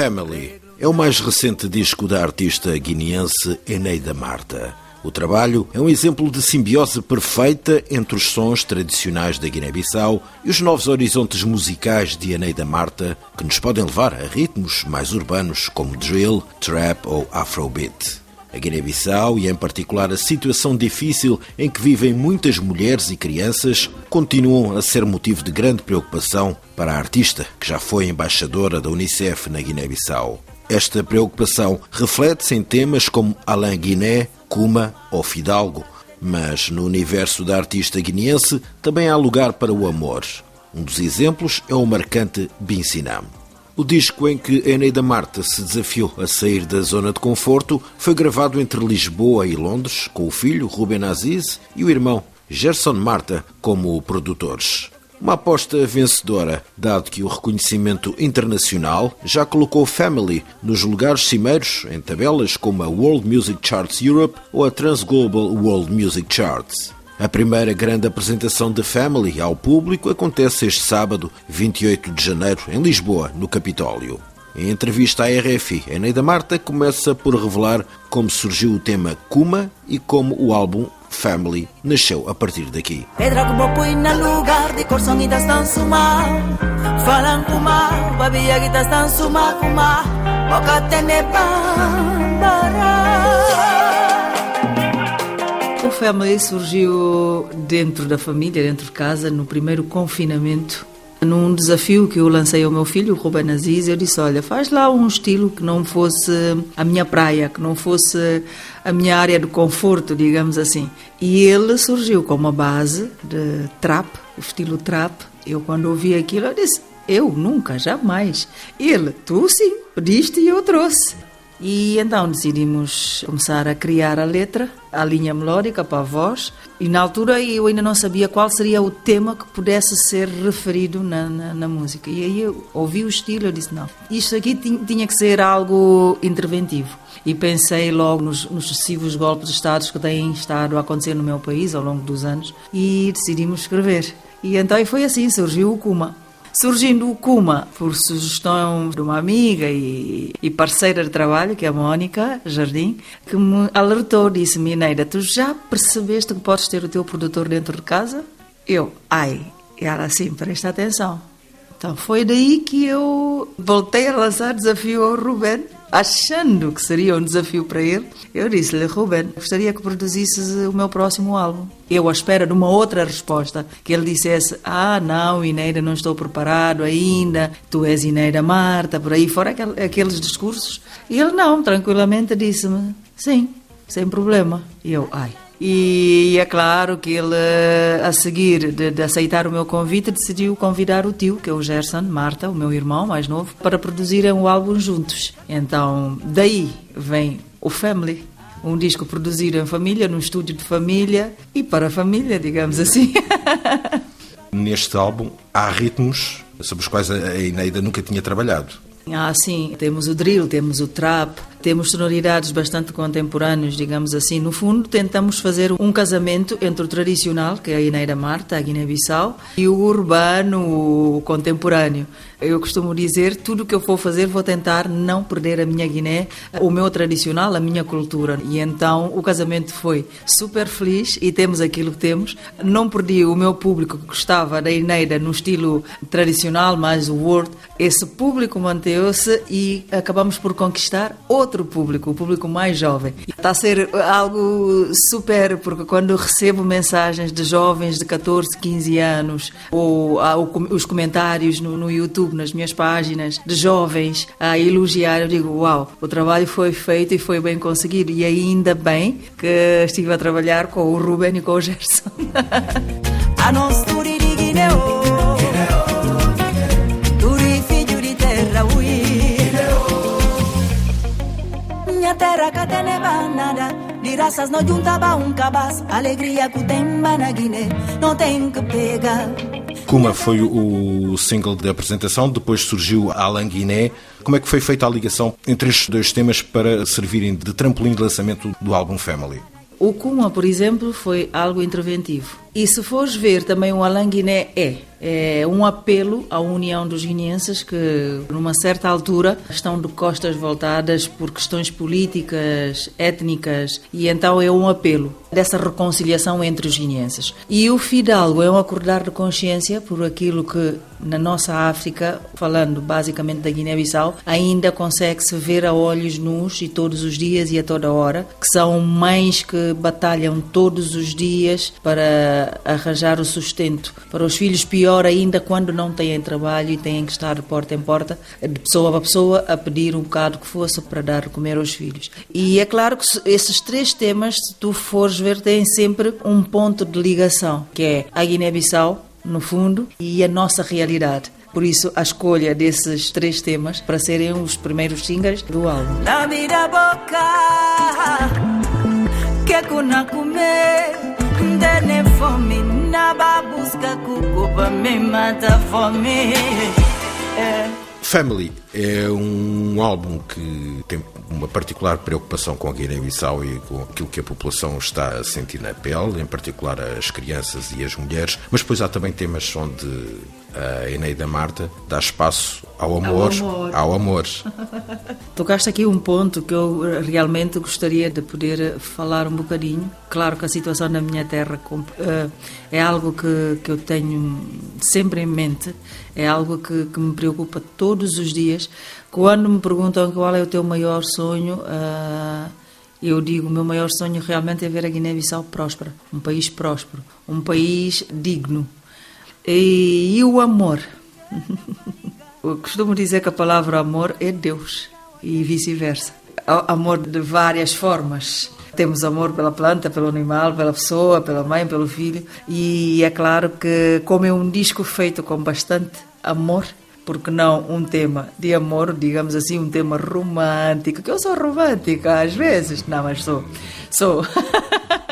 Family é o mais recente disco da artista guineense Eneida Marta. O trabalho é um exemplo de simbiose perfeita entre os sons tradicionais da Guiné-Bissau e os novos horizontes musicais de Eneida Marta, que nos podem levar a ritmos mais urbanos como drill, trap ou afrobeat. A Guiné-Bissau, e em particular a situação difícil em que vivem muitas mulheres e crianças, continuam a ser motivo de grande preocupação para a artista, que já foi embaixadora da Unicef na Guiné-Bissau. Esta preocupação reflete-se em temas como Alain Guiné, Kuma ou Fidalgo, mas no universo da artista guineense também há lugar para o amor. Um dos exemplos é o marcante Binsinam. O disco em que Eneida Marta se desafiou a sair da zona de conforto foi gravado entre Lisboa e Londres, com o filho Ruben Aziz e o irmão Gerson Marta como produtores. Uma aposta vencedora, dado que o reconhecimento internacional já colocou Family nos lugares cimeiros em tabelas como a World Music Charts Europe ou a Transglobal World Music Charts. A primeira grande apresentação de Family ao público acontece este sábado, 28 de janeiro, em Lisboa, no Capitólio. Em entrevista à RFI, Eneida Marta começa por revelar como surgiu o tema Kuma e como o álbum Family nasceu a partir daqui. Pedra como lugar de falan kuma, babia suma kuma, o Family surgiu dentro da família, dentro de casa, no primeiro confinamento. Num desafio que eu lancei ao meu filho, o Ruben Aziz, eu disse: Olha, faz lá um estilo que não fosse a minha praia, que não fosse a minha área de conforto, digamos assim. E ele surgiu com uma base de trap, o estilo trap. Eu, quando ouvi aquilo, eu disse: Eu nunca, jamais. Ele, tu sim, pediste e eu trouxe. E então decidimos começar a criar a letra, a linha melódica para a voz. E na altura eu ainda não sabia qual seria o tema que pudesse ser referido na, na, na música. E aí eu ouvi o estilo e disse: não, isto aqui tinha que ser algo interventivo. E pensei logo nos, nos sucessivos golpes de Estado que têm estado a acontecer no meu país ao longo dos anos e decidimos escrever. E então foi assim, surgiu o Kuma. Surgindo o Kuma, por sugestão de uma amiga e, e, parceira de trabalho, que é a Mónica Jardim, que me alertou, disse Mineira, tu já percebeste que podes ter o teu produtor dentro de casa? Eu, ai, e ela assim, presta atenção. Então foi daí que eu voltei a lançar desafio ao Ruben achando que seria um desafio para ele, eu disse-lhe, Ruben, gostaria que produzisses o meu próximo álbum. Eu à espera de uma outra resposta, que ele dissesse, ah, não, Ineida, não estou preparado ainda, tu és Ineida Marta, por aí fora aqueles discursos. E ele não, tranquilamente disse-me, sim, sem problema. E eu, ai, e é claro que ele, a seguir de, de, aceitar o meu convite, decidiu convidar o tio, que é o Gerson Marta, o meu irmão mais novo, para produzirem o álbum juntos. Então, daí vem o Family, um disco produzido em família, num estúdio de família e para a família, digamos assim. Neste álbum há ritmos sobre os quais a Ineida nunca tinha trabalhado. Ah, sim, temos o drill, temos o trap, temos sonoridades bastante contemporâneas, digamos assim. No fundo, tentamos fazer um casamento entre o tradicional, que é a Ineira Marta, a Guiné-Bissau, e o urbano, o contemporâneo. Eu costumo dizer, tudo que eu for fazer, vou tentar não perder a minha Guiné, o meu tradicional, a minha cultura. E então o casamento foi super feliz e temos aquilo que temos. Não perdi o meu público que gostava da Ineira no estilo tradicional, mais o world. Esse público manteve-se e acabamos por conquistar outro outro público, o público mais jovem. Está a ser algo super, porque quando recebo mensagens de jovens de 14, 15 anos, ou, ah, os comentários no, no, YouTube, nas minhas páginas, de jovens a elogiar, eu digo: Uau, o trabalho foi feito e foi bem conseguido. E ainda bem que estive a trabalhar com o Ruben e com o Gerson. Não juntava um cabaz Alegria que tem na Guiné Não tem que pegar Kuma foi o single de apresentação, depois surgiu Alan Guiné. Como é que foi feita a ligação entre estes dois temas para servirem de trampolim de lançamento do álbum Family? O Kuma, por exemplo, foi algo interventivo E se fores ver também o Alain Guiné é é um apelo à união dos guineenses que, numa certa altura, estão de costas voltadas por questões políticas, étnicas, e então é um apelo dessa reconciliação entre os guineenses. E o Fidalgo é um acordar de consciência por aquilo que na nossa África, falando basicamente da Guiné-Bissau, ainda consegue-se ver a olhos nus e todos os dias e a toda hora, que são mães que batalham todos os dias para arranjar o sustento para os filhos, pior ainda quando não têm trabalho e têm que estar de porta em porta, de pessoa para pessoa, a pedir um bocado que fosse para dar de comer aos filhos. E é claro que esses três temas, se tu fores ver, têm sempre um ponto de ligação, que é a Guiné-Bissau, no fundo, e a nossa realidade. Por isso, a escolha desses três temas para serem os primeiros singles do álbum. que comer, fome, me mata fome. Family é um álbum que tem uma particular preocupação com a Guiné-Bissau e com aquilo que a população está a sentir na pele, em particular as crianças e as mulheres, mas depois há também temas onde a Eneida Marta dá espaço ao amor. Ao amor. Ao amor. Tocaste aqui um ponto que eu realmente gostaria de poder falar um bocadinho. Claro que a situação na minha terra eh, é algo que, que eu tenho sempre em mente, é algo que, que me preocupa todos os dias. Quando me perguntam qual é o teu maior sonho, eu digo, o meu maior sonho realmente é ver a Guiné-Bissau próspera, um país próspero, um país digno. E, e o amor? eu costumo dizer que a palavra amor é Deus e vice-versa. Amor de várias formas. Temos amor pela planta, pelo animal, pela pessoa, pela mãe, pelo filho. E é claro que, como é um disco feito com bastante amor, porque não um tema de amor, digamos assim, um tema romântico, que eu sou romântica às vezes, não, mas sou, sou.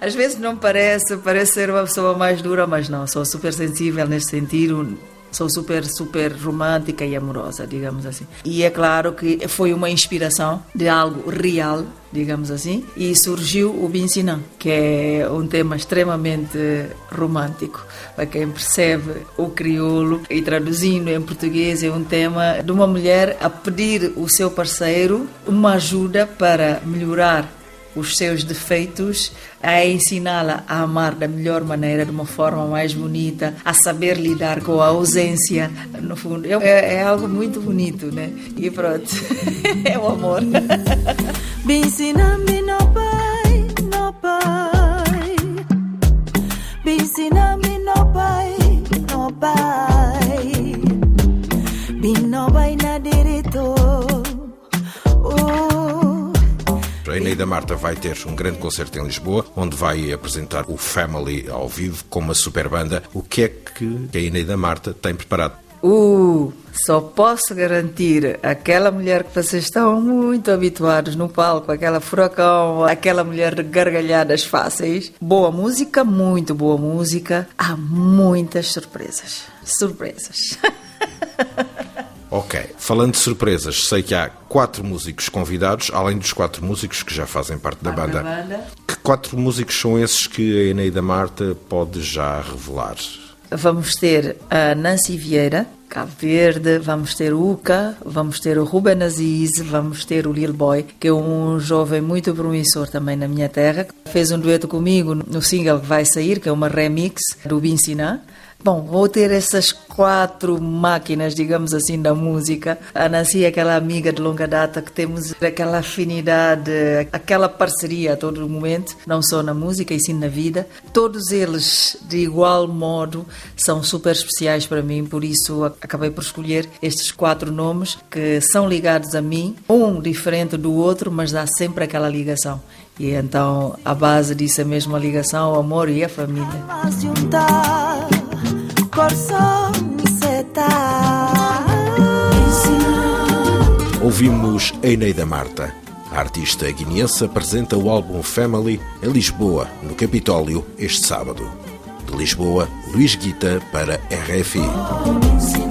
às vezes não parece, parece ser uma pessoa mais dura, mas não, sou super sensível nesse sentido, Sou super, super romântica e amorosa, digamos assim. E é claro que foi uma inspiração de algo real, digamos assim, e surgiu o Binsinã, que é um tema extremamente romântico. Para quem percebe o crioulo e traduzindo em português, é um tema de uma mulher a pedir o seu parceiro uma ajuda para melhorar os seus defeitos, a ensiná-la a amar da melhor maneira, de uma forma mais bonita, a saber lidar com a ausência. No fundo, é, é algo muito bonito, né? E pronto, é o amor. Marta vai ter um grande concerto em Lisboa, onde vai apresentar o Family ao vivo com uma super banda. O que é que a Eneida Marta tem preparado? Uh, só posso garantir aquela mulher que vocês estão muito habituados no palco, aquela furacão, aquela mulher de gargalhadas fáceis. Boa música, muito boa música. Há muitas surpresas. Surpresas. Ok, falando de surpresas, sei que há quatro músicos convidados, além dos quatro músicos que já fazem parte da banda. banda. Que quatro músicos são esses que a Eneida Marta pode já revelar? Vamos ter a Nancy Vieira, Cabo Verde, vamos ter o Uca, vamos ter o Ruben Aziz, vamos ter o Lil Boy, que é um jovem muito promissor também na minha terra. Fez um dueto comigo no single que vai sair, que é uma remix do Binsiná. Bom, vou ter essas quatro máquinas, digamos assim, da música. A Nancy é aquela amiga de longa data que temos aquela afinidade, aquela parceria a todo momento, não só na música e sim na vida. Todos eles, de igual modo, são super especiais para mim, por isso acabei por escolher estes quatro nomes que são ligados a mim, um diferente do outro, mas dá sempre aquela ligação. E então a base disso é mesmo a ligação, o amor e a família. Ouvimos Eneida Marta. A artista guineense apresenta o álbum Family em Lisboa, no Capitólio, este sábado. De Lisboa, Luís Guita para RFI.